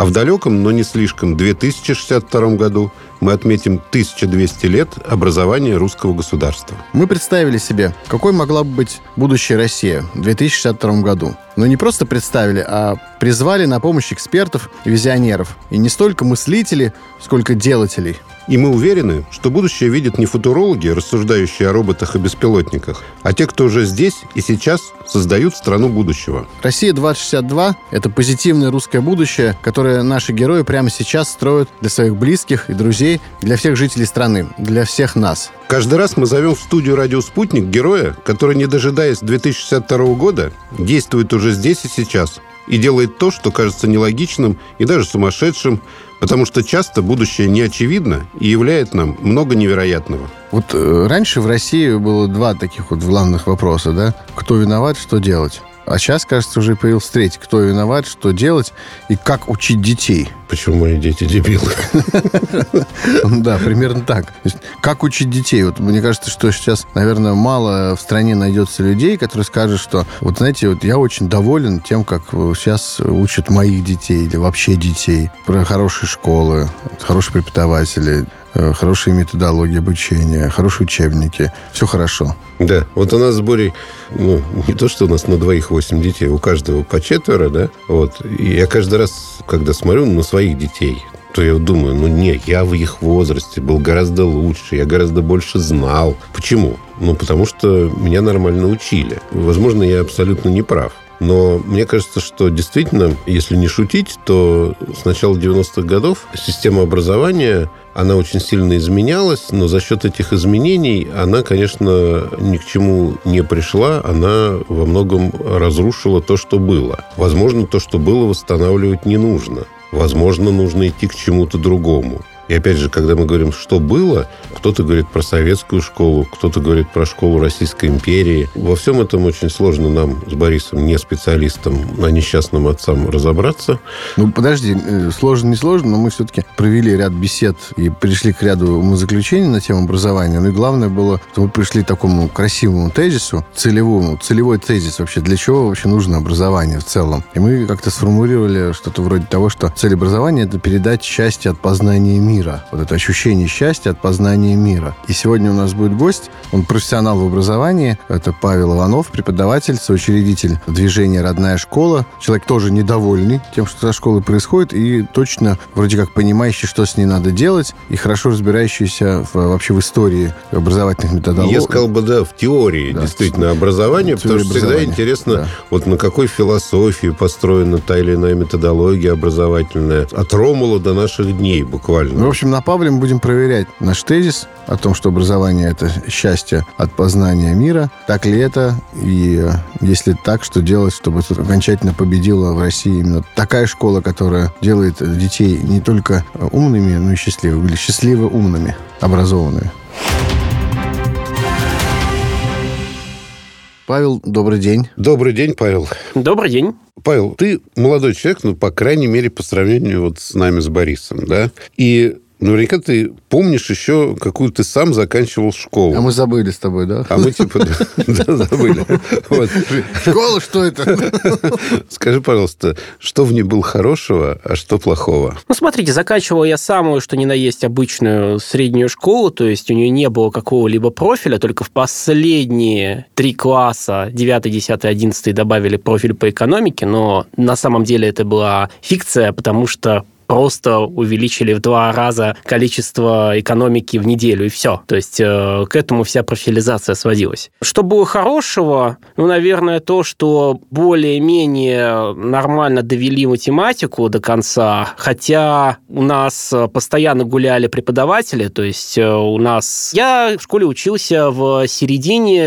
А в далеком, но не слишком, 2062 году мы отметим 1200 лет образования русского государства. Мы представили себе, какой могла бы быть будущая Россия в 2062 году. Но не просто представили, а призвали на помощь экспертов и визионеров. И не столько мыслителей, сколько делателей – и мы уверены, что будущее видят не футурологи, рассуждающие о роботах и беспилотниках, а те, кто уже здесь и сейчас создают страну будущего. «Россия-2062» — это позитивное русское будущее, которое наши герои прямо сейчас строят для своих близких и друзей, для всех жителей страны, для всех нас. Каждый раз мы зовем в студию «Радио Спутник» героя, который, не дожидаясь 2062 года, действует уже здесь и сейчас и делает то, что кажется нелогичным и даже сумасшедшим, Потому что часто будущее не очевидно и являет нам много невероятного. Вот э, раньше в России было два таких вот главных вопроса, да? Кто виноват, что делать? А сейчас, кажется, уже появился третий. Кто виноват, что делать и как учить детей. Почему мои дети дебилы? Да, примерно так. Как учить детей? Вот мне кажется, что сейчас, наверное, мало в стране найдется людей, которые скажут, что вот знаете, вот я очень доволен тем, как сейчас учат моих детей или вообще детей про хорошие школы, хорошие преподаватели, Э, хорошие методологии обучения, хорошие учебники. Все хорошо. Да, вот у нас с Борей, ну, не то, что у нас на двоих восемь детей, у каждого по четверо, да, вот. И я каждый раз, когда смотрю на своих детей, то я думаю, ну не, я в их возрасте был гораздо лучше, я гораздо больше знал. Почему? Ну, потому что меня нормально учили. Возможно, я абсолютно не прав. Но мне кажется, что действительно, если не шутить, то с начала 90-х годов система образования она очень сильно изменялась, но за счет этих изменений она, конечно, ни к чему не пришла, она во многом разрушила то, что было. Возможно, то, что было, восстанавливать не нужно. Возможно, нужно идти к чему-то другому. И опять же, когда мы говорим, что было, кто-то говорит про советскую школу, кто-то говорит про школу Российской империи. Во всем этом очень сложно нам с Борисом, не специалистом, а несчастным отцам разобраться. Ну, подожди, э, сложно, не сложно, но мы все-таки провели ряд бесед и пришли к ряду умозаключений на тему образования. Ну и главное было, что мы пришли к такому красивому тезису, целевому, целевой тезис вообще, для чего вообще нужно образование в целом. И мы как-то сформулировали что-то вроде того, что цель образования – это передать счастье от познания мира мира. Вот это ощущение счастья от познания мира. И сегодня у нас будет гость. Он профессионал в образовании. Это Павел Иванов, преподаватель, соучредитель движения «Родная школа». Человек тоже недовольный тем, что со школой происходит, и точно вроде как понимающий, что с ней надо делать, и хорошо разбирающийся в, вообще в истории образовательных методологий. Я сказал бы, да, в теории да, действительно образования, потому что всегда интересно, да. вот на какой философии построена та или иная методология образовательная. От Ромула до наших дней буквально. Ну, общем, на Павле мы будем проверять наш тезис о том, что образование – это счастье от познания мира. Так ли это? И э, если так, что делать, чтобы окончательно победила в России именно такая школа, которая делает детей не только умными, но и счастливыми. Или счастливо умными, образованными. Павел, добрый день. Добрый день, Павел. Добрый день. Павел, ты молодой человек, ну, по крайней мере, по сравнению вот с нами, с Борисом, да? И Наверняка ты помнишь еще, какую ты сам заканчивал школу. А мы забыли с тобой, да? А мы типа забыли. Школа, что это? Скажи, пожалуйста, что в ней было хорошего, а что плохого? Ну, смотрите, заканчивал я самую, что ни на есть, обычную среднюю школу, то есть у нее не было какого-либо профиля, только в последние три класса, 9, 10, 11 добавили профиль по экономике, но на самом деле это была фикция, потому что просто увеличили в два раза количество экономики в неделю, и все. То есть э, к этому вся профилизация сводилась. Что было хорошего? Ну, наверное, то, что более-менее нормально довели математику до конца, хотя у нас постоянно гуляли преподаватели, то есть э, у нас... Я в школе учился в середине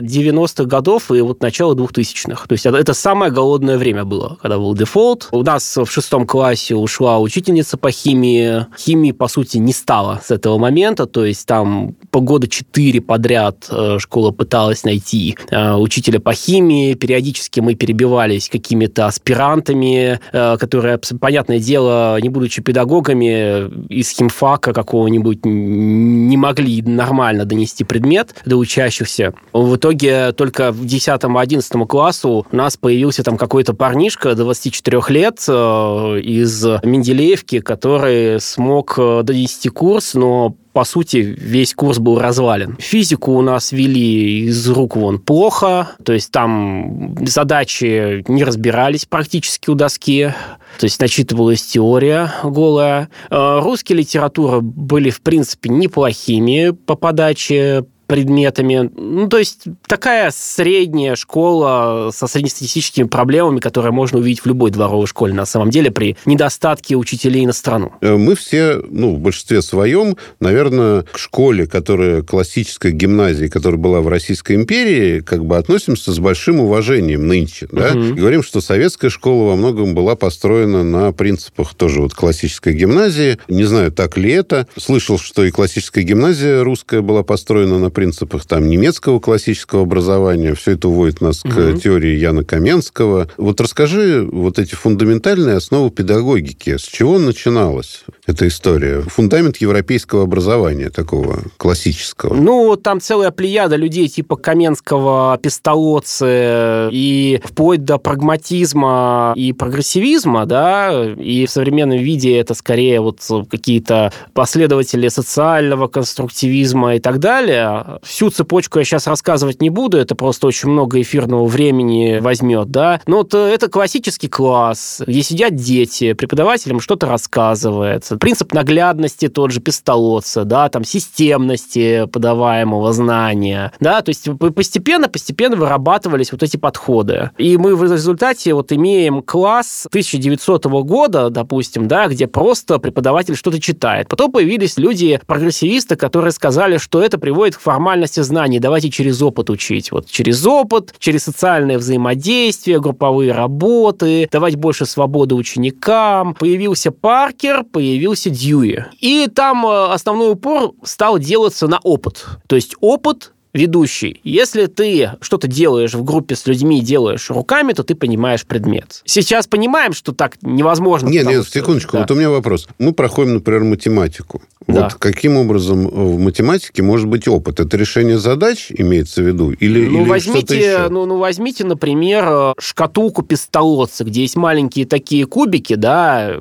90-х э, годов и вот начало 2000-х. То есть это самое голодное время было, когда был дефолт. У нас в шестом классе уж ушла учительница по химии. Химии, по сути, не стало с этого момента, то есть там по года четыре подряд э, школа пыталась найти э, учителя по химии, периодически мы перебивались какими-то аспирантами, э, которые, понятное дело, не будучи педагогами, из химфака какого-нибудь не могли нормально донести предмет до учащихся. В итоге только в 10-11 классу у нас появился там какой-то парнишка 24 лет из Менделеевки, который смог донести курс, но по сути, весь курс был развален. Физику у нас вели из рук вон плохо, то есть там задачи не разбирались практически у доски, то есть начитывалась теория голая. Э, русские литература были, в принципе, неплохими по подаче, предметами. Ну, то есть такая средняя школа со среднестатистическими проблемами, которые можно увидеть в любой дворовой школе, на самом деле, при недостатке учителей на страну. Э, мы все, ну, в большинстве своем, наверное, к школе, которая классическая гимназия, которая была в Российской империи, как бы относимся с большим уважением нынче, да? Угу. И говорим, что советская школа во многом была построена на принципах тоже вот классической гимназии. Не знаю, так ли это. Слышал, что и классическая гимназия русская была построена на принципах там немецкого классического образования. Все это уводит нас угу. к теории Яна Каменского. Вот расскажи вот эти фундаментальные основы педагогики. С чего начиналась эта история? Фундамент европейского образования такого классического. Ну, там целая плеяда людей типа Каменского, Пестолоцы и вплоть до прагматизма и прогрессивизма, да, и в современном виде это скорее вот какие-то последователи социального конструктивизма и так далее. Всю цепочку я сейчас рассказывать не буду, это просто очень много эфирного времени возьмет, да. Но вот э, это классический класс, где сидят дети, преподавателям что-то рассказывается. Принцип наглядности тот же пистолотца, да, там системности подаваемого знания, да, то есть постепенно-постепенно вырабатывались вот эти подходы. И мы в результате вот имеем класс 1900 года, допустим, да, где просто преподаватель что-то читает. Потом появились люди-прогрессивисты, которые сказали, что это приводит к формальности знаний, давайте через опыт учить. Вот через опыт, через социальное взаимодействие, групповые работы, давать больше свободы ученикам. Появился Паркер, появился Дьюи. И там э, основной упор стал делаться на опыт. То есть опыт ведущий, если ты что-то делаешь в группе с людьми, делаешь руками, то ты понимаешь предмет. Сейчас понимаем, что так невозможно. Нет, нет, что... секундочку, да. вот у меня вопрос. Мы проходим, например, математику. Да. Вот каким образом в математике может быть опыт? Это решение задач имеется в виду? Или, ну, или возьмите, еще? Ну, ну, возьмите, например, шкатулку пистолотца, где есть маленькие такие кубики, да,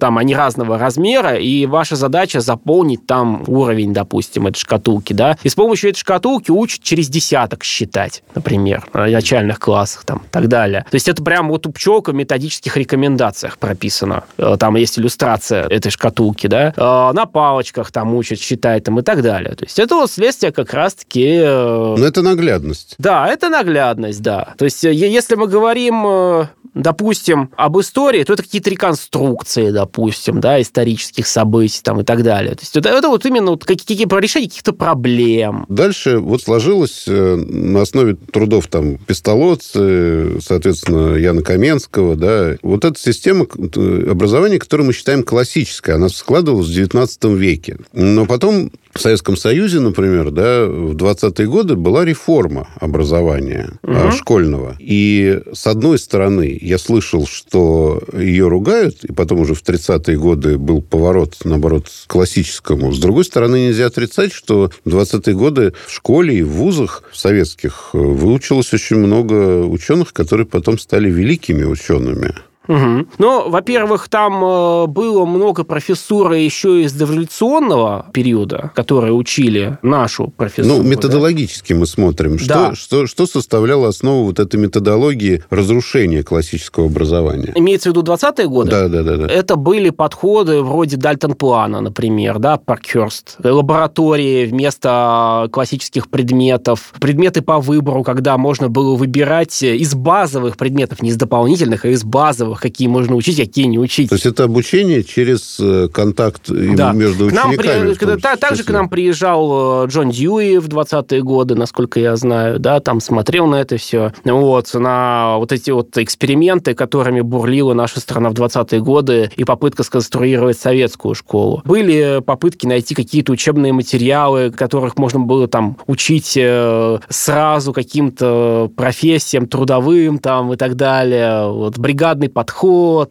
там они разного размера, и ваша задача заполнить там уровень, допустим, этой шкатулки, да, и с помощью этой шкатулки учат через десяток считать, например, в начальных классах, там, и так далее. То есть это прям вот у пчелка в методических рекомендациях прописано. Э, там есть иллюстрация этой шкатулки, да, э, на палочках там учат, считать там и так далее. То есть это вот следствие как раз-таки... Э, Но это наглядность. Да, это наглядность, да. То есть если мы говорим допустим, об истории, то это какие-то реконструкции, допустим, да, исторических событий там и так далее. То есть это, это вот именно вот какие, какие решение каких-то проблем. Дальше вот сложилось на основе трудов там Пестолоцы, соответственно, Яна Каменского, да, вот эта система образования, которую мы считаем классической, она складывалась в XIX веке. Но потом в Советском Союзе, например, да, в 20-е годы была реформа образования угу. школьного. И с одной стороны, я слышал, что ее ругают, и потом уже в 30-е годы был поворот, наоборот, к классическому. С другой стороны, нельзя отрицать, что в 20-е годы в школе и в вузах советских выучилось очень много ученых, которые потом стали великими учеными. Угу. Ну, во-первых, там э, было много профессуры еще из дореволюционного периода, которые учили нашу профессуру. Ну, методологически да? мы смотрим. Что, да. что, что составляло основу вот этой методологии разрушения классического образования? Имеется в виду 20-е годы? Да, да, да, да. Это были подходы вроде Дальтон-плана, например, да, Паркхерст. Лаборатории вместо классических предметов. Предметы по выбору, когда можно было выбирать из базовых предметов, не из дополнительных, а из базовых материалах, какие можно учить, какие не учить. То есть это обучение через э, контакт да. между к нам учениками? При... Да, также к нам приезжал э, Джон Дьюи в 20-е годы, насколько я знаю, да, там смотрел на это все. Вот, на вот эти вот эксперименты, которыми бурлила наша страна в 20-е годы, и попытка сконструировать советскую школу. Были попытки найти какие-то учебные материалы, которых можно было там учить э, сразу каким-то профессиям трудовым там и так далее. Вот бригадный подход,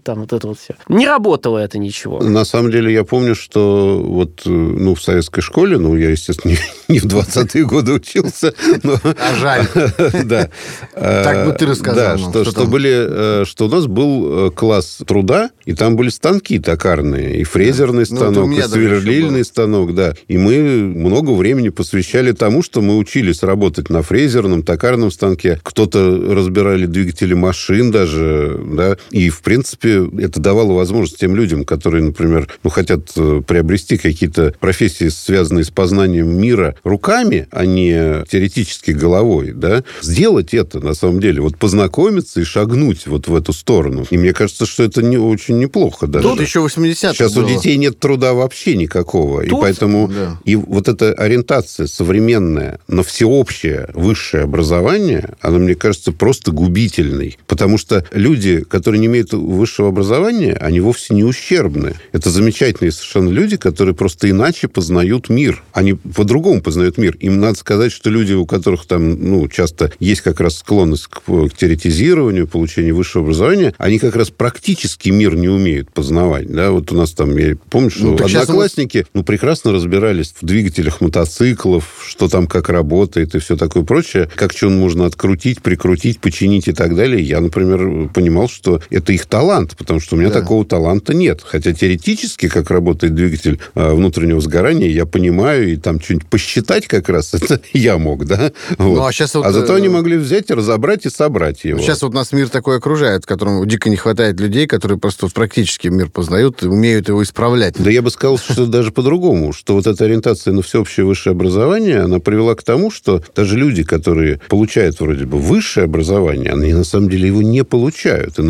там вот это вот все. Не работало это ничего. На самом деле я помню, что вот э, ну, в советской школе, ну, я, естественно, не в 20-е годы учился. Но... А жаль. Да. Так бы ты рассказал. Да, что, что, были, э, что у нас был класс труда, и там были станки токарные, и фрезерный ну, станок, и сверлильный станок, да. И мы много времени посвящали тому, что мы учились работать на фрезерном, токарном станке. Кто-то разбирали двигатели машин даже, да. И, в принципе, это давало возможность тем людям, которые, например, ну, хотят э, приобрести какие-то профессии, связанные с познанием мира руками, а не теоретически головой, да, сделать это, на самом деле, вот познакомиться и шагнуть вот в эту сторону. И мне кажется, что это не очень неплохо даже. Тут еще 80 Сейчас было. у детей нет труда вообще никакого. Тут, и поэтому да. и вот эта ориентация современная на всеобщее высшее образование, она, мне кажется, просто губительной. Потому что люди, которые не имеют высшего образования, они вовсе не ущербны. Это замечательные совершенно люди, которые просто иначе познают мир. Они по-другому познают мир. Им надо сказать, что люди, у которых там, ну, часто есть как раз склонность к, к теоретизированию, получению высшего образования, они как раз практически мир не умеют познавать. Да? Вот у нас там, я помню, что ну, одноклассники, ну, прекрасно разбирались в двигателях мотоциклов, что там как работает и все такое прочее, как что можно открутить, прикрутить, починить и так далее. Я, например, понимал, что это их талант, потому что у меня да. такого таланта нет. Хотя теоретически, как работает двигатель а, внутреннего сгорания, я понимаю, и там что-нибудь посчитать как раз это я мог, да? Вот. Ну, а, сейчас вот, а зато они э, могли взять, разобрать и собрать его. Сейчас вот нас мир такой окружает, в котором дико не хватает людей, которые просто практически мир познают и умеют его исправлять. Да я бы сказал, что даже по-другому, что вот эта ориентация на всеобщее высшее образование, она привела к тому, что даже люди, которые получают вроде бы высшее образование, они на самом деле его не получают. И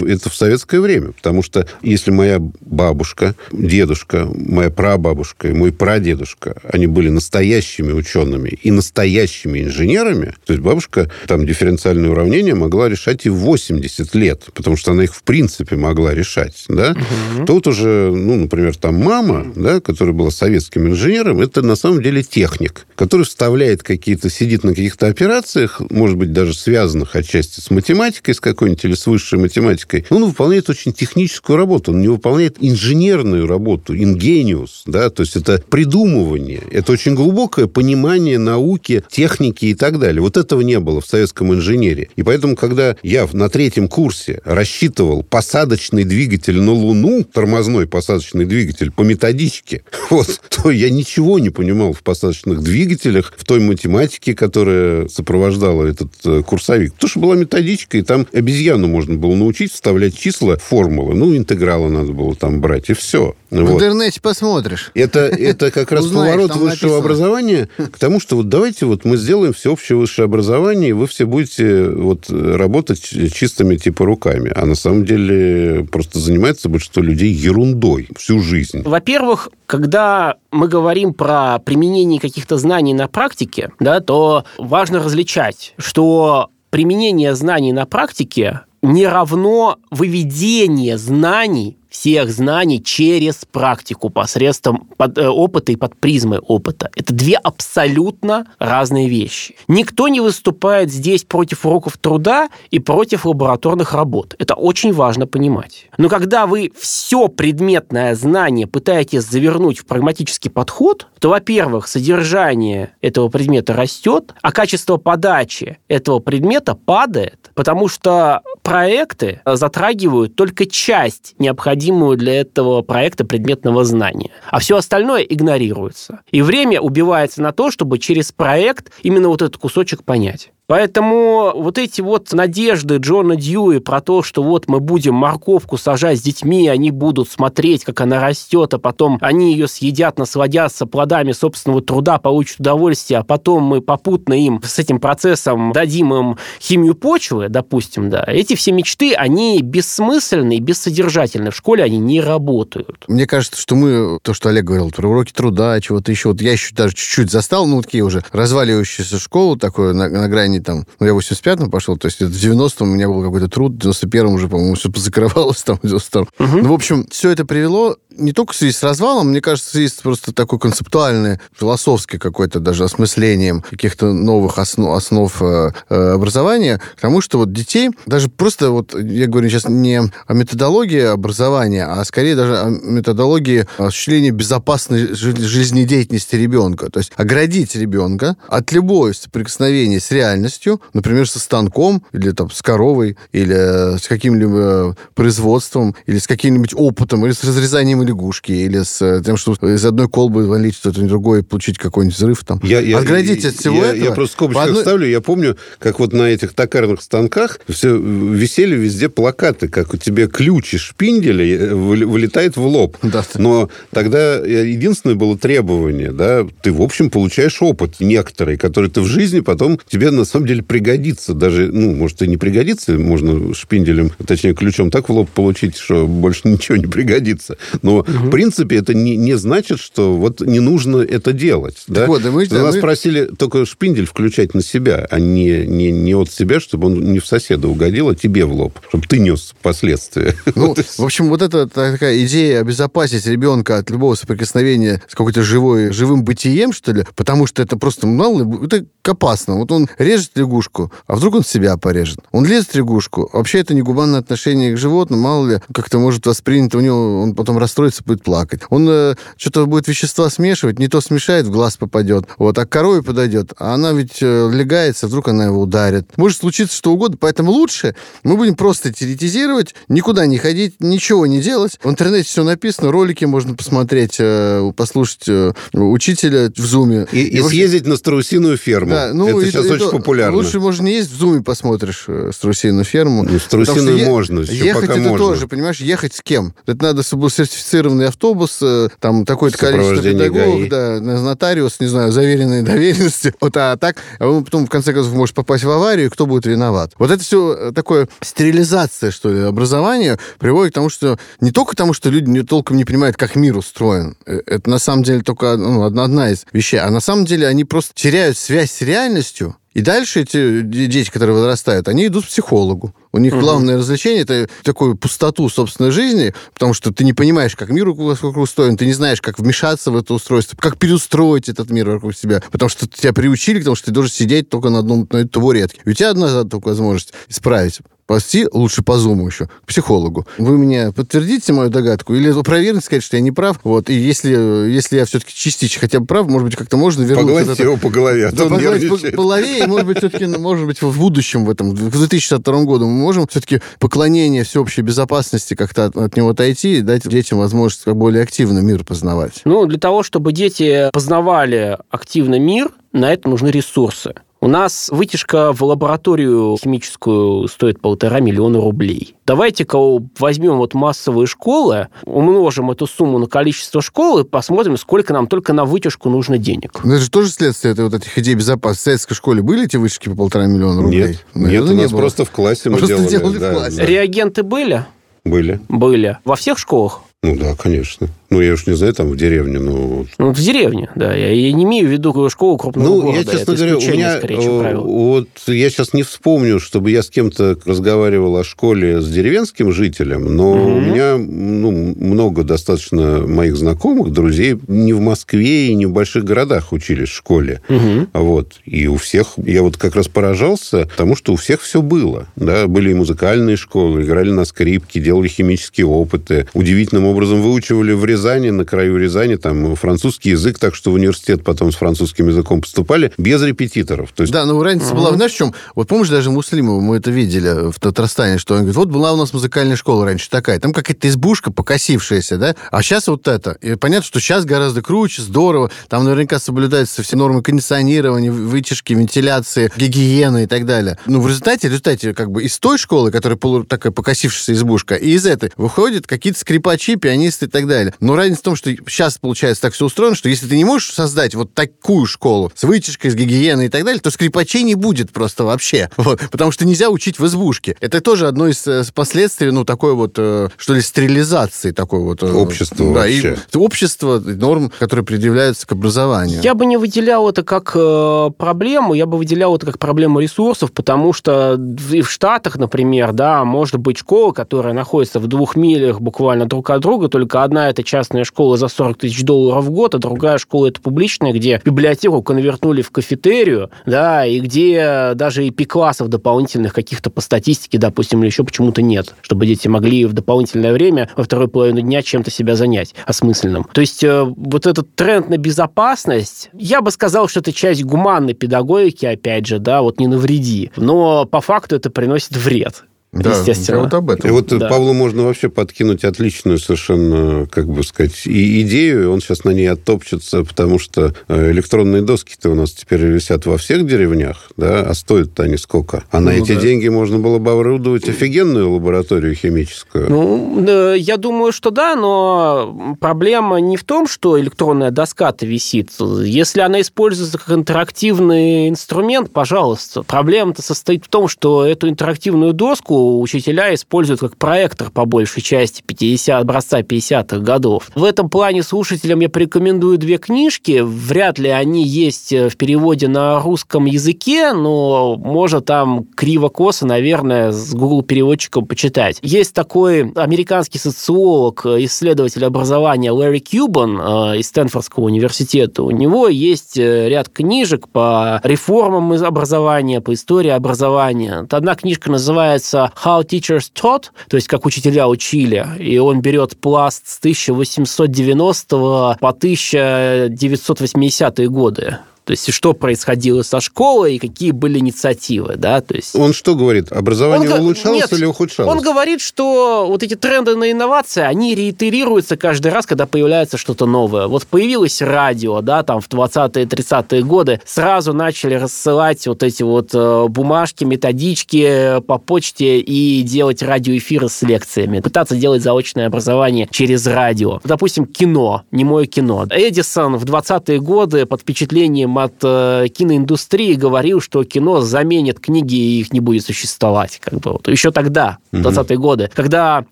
началось это в советское время. Потому что если моя бабушка, дедушка, моя прабабушка и мой прадедушка, они были настоящими учеными и настоящими инженерами, то есть бабушка там дифференциальные уравнения могла решать и в 80 лет, потому что она их в принципе могла решать, да, угу. тут уже, ну, например, там мама, да, которая была советским инженером, это на самом деле техник, который вставляет какие-то, сидит на каких-то операциях, может быть, даже связанных отчасти с математикой, с какой-нибудь или с высшей математикой. Он выполняет очень техническую работу, он не выполняет инженерную работу, ингениус, да, то есть это придумывание, это очень глубокое понимание науки, техники и так далее. Вот этого не было в советском инженере. И поэтому, когда я на третьем курсе рассчитывал посадочный двигатель на Луну, тормозной посадочный двигатель по методичке, вот, то я ничего не понимал в посадочных двигателях, в той математике, которая сопровождала этот э, курсовик. Потому что была методичка, и там обезьяну можно было научить вставлять числа, формулы. Ну, интегралы надо было там брать, и все. В вот. интернете посмотришь. Это, это как раз поворот высшего образования к тому, что вот давайте вот мы сделаем всеобщее высшее образование, и вы все будете вот работать чистыми типа руками. А на самом деле просто занимается большинство людей ерундой всю жизнь. Во-первых, когда мы говорим про применение каких-то знаний на практике, да, то важно различать, что применение знаний на практике не равно выведение знаний всех знаний через практику посредством под, э, опыта и под призмой опыта. Это две абсолютно разные вещи. Никто не выступает здесь против уроков труда и против лабораторных работ. Это очень важно понимать. Но когда вы все предметное знание пытаетесь завернуть в прагматический подход, то, во-первых, содержание этого предмета растет, а качество подачи этого предмета падает, потому что проекты затрагивают только часть необходимую для этого проекта предметного знания. А все остальное игнорируется. И время убивается на то, чтобы через проект именно вот этот кусочек понять. Поэтому вот эти вот надежды Джона Дьюи про то, что вот мы будем морковку сажать с детьми, они будут смотреть, как она растет, а потом они ее съедят, насладятся плодами собственного труда, получат удовольствие, а потом мы попутно им с этим процессом дадим им химию почвы, допустим, да, эти все мечты, они бессмысленны и бессодержательны. В школе они не работают. Мне кажется, что мы, то, что Олег говорил, про уроки труда, чего-то еще, вот я еще даже чуть-чуть застал, ну, такие уже разваливающиеся школу, такое на, на грани там, ну, я в 85-м пошел, то есть в 90-м у меня был какой-то труд, в 91-м уже, по-моему, все позакрывалось там, в 92-м. Угу. Ну, в общем, все это привело не только в связи с развалом, мне кажется, есть просто такое концептуальное, философское какое-то даже осмыслением каких-то новых основ, основ э, э, образования, к тому, что вот детей, даже просто вот, я говорю сейчас не о методологии образования, а скорее даже о методологии осуществления безопасной жизнедеятельности ребенка. То есть оградить ребенка от любого соприкосновения с реальностью, например, со станком, или там с коровой, или с каким-либо производством, или с каким-нибудь опытом, или с разрезанием лягушки, или с э, тем, что из одной колбы валить что-то другое, получить какой-нибудь взрыв там. Я, я, Отградить от всего я, этого. Я просто скобочку одной... ставлю. Я помню, как вот на этих токарных станках все висели везде плакаты, как у тебя ключ из шпинделя э, вылетает в лоб. Да. Но тогда единственное было требование, да, ты, в общем, получаешь опыт некоторый, который ты в жизни потом тебе на самом деле пригодится. Даже, ну, может, и не пригодится, можно шпинделем, точнее, ключом так в лоб получить, что больше ничего не пригодится. Но угу. в принципе, это не, не значит, что вот не нужно это делать. Так да? Вот, и мы, Нас мы... просили только шпиндель включать на себя, а не, не, не от себя, чтобы он не в соседа угодил, а тебе в лоб, чтобы ты нес последствия. Ну, в общем, вот эта такая идея обезопасить ребенка от любого соприкосновения с какой-то живой, живым бытием, что ли, потому что это просто, мало ли, это опасно. Вот он режет лягушку, а вдруг он себя порежет. Он лезет в лягушку. Вообще это не гуманное отношение к животному, мало ли, как-то может воспринято у него, он потом расстроится, будет плакать. Он э, что-то будет вещества смешивать, не то смешает, в глаз попадет. Вот, а к корове подойдет, а она ведь э, легается, вдруг она его ударит. Может случиться что угодно, поэтому лучше мы будем просто теоретизировать, никуда не ходить, ничего не делать. В интернете все написано, ролики можно посмотреть, э, послушать э, учителя в зуме. И, и, и съездить на страусиную ферму. Да, ну, это и, сейчас и, очень то, популярно. Лучше, можно, не есть, в зуме посмотришь э, страусиную ферму. Ну, страусиную можно, еще Ехать пока это можно. тоже, понимаешь, ехать с кем? Это надо, чтобы был сертифицированный автобус, э, там такое-то количество педагогов, ГАИ. да, нотариус, не знаю, заверенные доверенности. Вот, а так, а вы потом, в конце концов, можешь попасть в аварию, кто будет виноват? Вот это все э, такое стерилизация, что ли, образования приводит к тому, что не только тому, что люди не, толком не понимают, как мир устроен. Это на самом деле только ну, одна, одна из вещей. А на самом деле они просто теряют связь с реальностью, и дальше эти дети, которые возрастают, они идут к психологу. У них угу. главное развлечение это такую пустоту собственной жизни, потому что ты не понимаешь, как мир вокруг устроен, ты не знаешь, как вмешаться в это устройство, как переустроить этот мир вокруг себя, потому что тебя приучили к тому, что ты должен сидеть только на одном на табуретке. И у тебя одна только возможность исправить пойти лучше по зуму еще, к психологу. Вы мне подтвердите мою догадку или проверите, сказать, что я не прав? Вот, и если, если я все-таки частично хотя бы прав, может быть, как-то можно вернуть... Погладить это... его по голове, а да, по, по голове, и, может быть, все-таки, может быть, в будущем, в этом, в 2062 году мы можем все-таки поклонение всеобщей безопасности как-то от, от него отойти и дать детям возможность более активно мир познавать. Ну, для того, чтобы дети познавали активно мир, на это нужны ресурсы. У нас вытяжка в лабораторию химическую стоит полтора миллиона рублей. Давайте-ка возьмем вот массовые школы, умножим эту сумму на количество школ и посмотрим, сколько нам только на вытяжку нужно денег. Но это же тоже следствие этой вот этих идей безопасности. В советской школе были эти вытяжки по полтора миллиона рублей? Нет, Наверное, нет, у нас не просто в классе мы просто делали. делали да, в классе. Да. Реагенты были? Были. Были. Во всех школах? Ну да, конечно. Ну, я уж не знаю, там в деревне, но... Ну, в деревне, да. Я, я не имею в виду школу крупного ну, города. я, честно Это говоря, у меня... скорее, чем правило. Вот я сейчас не вспомню, чтобы я с кем-то разговаривал о школе с деревенским жителем, но угу. у меня ну, много достаточно моих знакомых, друзей не в Москве и не в больших городах учились в школе. Угу. Вот. И у всех... Я вот как раз поражался тому, что у всех все было. Да? Были и музыкальные школы, играли на скрипке, делали химические опыты, удивительным образом выучивали врезать Рязани, на краю Рязани, там французский язык, так что в университет потом с французским языком поступали без репетиторов. То есть... Да, но разница uh-huh. была, знаешь, в чем? Вот помнишь, даже Муслимова, мы это видели в Татарстане, что он говорит, вот была у нас музыкальная школа раньше такая, там какая-то избушка покосившаяся, да, а сейчас вот это. И понятно, что сейчас гораздо круче, здорово, там наверняка соблюдаются все нормы кондиционирования, вытяжки, вентиляции, гигиены и так далее. Ну, в результате, в результате, как бы из той школы, которая полу, такая покосившаяся избушка, и из этой выходят какие-то скрипачи, пианисты и так далее. Но разница в том, что сейчас, получается, так все устроено, что если ты не можешь создать вот такую школу с вытяжкой, с гигиеной и так далее, то скрипачей не будет просто вообще. Вот. Потому что нельзя учить в избушке. Это тоже одно из э, последствий, ну, такой вот, э, что ли, стерилизации такой вот. Э, общество да, вообще. И общество, норм, которые предъявляются к образованию. Я бы не выделял это как э, проблему, я бы выделял это как проблему ресурсов, потому что и в Штатах, например, да, может быть школа, которая находится в двух милях буквально друг от друга, только одна это частная школа за 40 тысяч долларов в год, а другая школа это публичная, где библиотеку конвертнули в кафетерию, да, и где даже и пи-классов дополнительных каких-то по статистике, допустим, или еще почему-то нет, чтобы дети могли в дополнительное время во второй половину дня чем-то себя занять осмысленным. То есть э, вот этот тренд на безопасность, я бы сказал, что это часть гуманной педагогики, опять же, да, вот не навреди. Но по факту это приносит вред. Да, естественно. вот об этом. И вот да. Павлу можно вообще подкинуть отличную совершенно, как бы сказать, и идею, он сейчас на ней оттопчется, потому что э, электронные доски-то у нас теперь висят во всех деревнях, да, а стоят-то они сколько? А ну, на эти да. деньги можно было бы оборудовать офигенную лабораторию химическую. Ну, я думаю, что да, но проблема не в том, что электронная доска-то висит. Если она используется как интерактивный инструмент, пожалуйста. Проблема-то состоит в том, что эту интерактивную доску учителя используют как проектор по большей части 50, образца 50-х годов. В этом плане слушателям я порекомендую две книжки. Вряд ли они есть э, в переводе на русском языке, но можно там криво-косо, наверное, с Google переводчиком почитать. Есть такой американский социолог, исследователь образования Лэри Кьюбан э, из Стэнфордского университета. У него есть э, ряд книжек по реформам образования, по истории образования. Одна книжка называется How Teachers Taught, то есть как учителя учили, и он берет пласт с 1890 по 1980 годы. То есть, что происходило со школой и какие были инициативы, да, то есть... Он что говорит? Образование он, улучшалось нет, или ухудшалось? Он говорит, что вот эти тренды на инновации, они реитерируются каждый раз, когда появляется что-то новое. Вот появилось радио, да, там в 20-е, 30-е годы, сразу начали рассылать вот эти вот э, бумажки, методички по почте и делать радиоэфиры с лекциями, пытаться делать заочное образование через радио. Допустим, кино, немое кино. Эдисон в 20-е годы под впечатлением от э, киноиндустрии говорил, что кино заменит книги и их не будет существовать. Как бы. Вот. Еще тогда, в 20-е годы, когда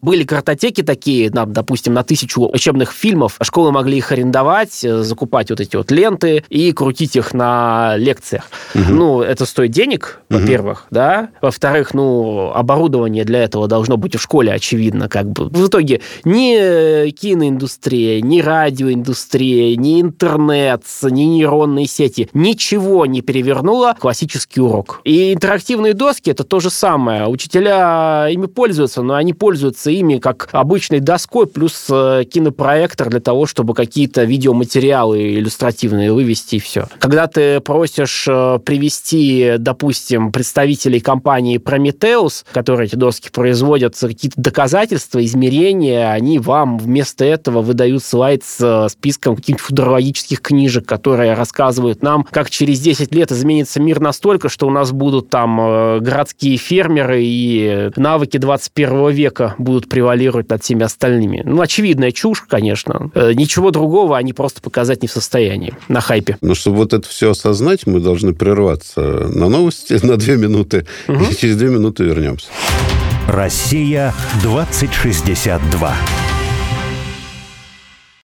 были картотеки такие, на, допустим, на тысячу учебных фильмов, школы могли их арендовать, э, закупать вот эти вот ленты и крутить их на лекциях. Угу. Ну, это стоит денег, во-первых, да. Во-вторых, ну, оборудование для этого должно быть в школе, очевидно, как бы. В итоге ни киноиндустрия, ни радиоиндустрия, ни интернет, ни нейронные сети сети ничего не перевернуло классический урок. И интерактивные доски это то же самое. Учителя ими пользуются, но они пользуются ими как обычной доской плюс э, кинопроектор для того, чтобы какие-то видеоматериалы иллюстративные вывести и все. Когда ты просишь э, привести, допустим, представителей компании Prometheus, которые эти доски производят, какие-то доказательства, измерения, они вам вместо этого выдают слайд с э, списком каких-то футурологических книжек, которые рассказывают рассказывают нам, как через 10 лет изменится мир настолько, что у нас будут там э, городские фермеры и навыки 21 века будут превалировать над всеми остальными. Ну, очевидная чушь, конечно. Э, ничего другого они просто показать не в состоянии на хайпе. Но чтобы вот это все осознать, мы должны прерваться на новости на две минуты. Угу. И через две минуты вернемся. Россия 2062.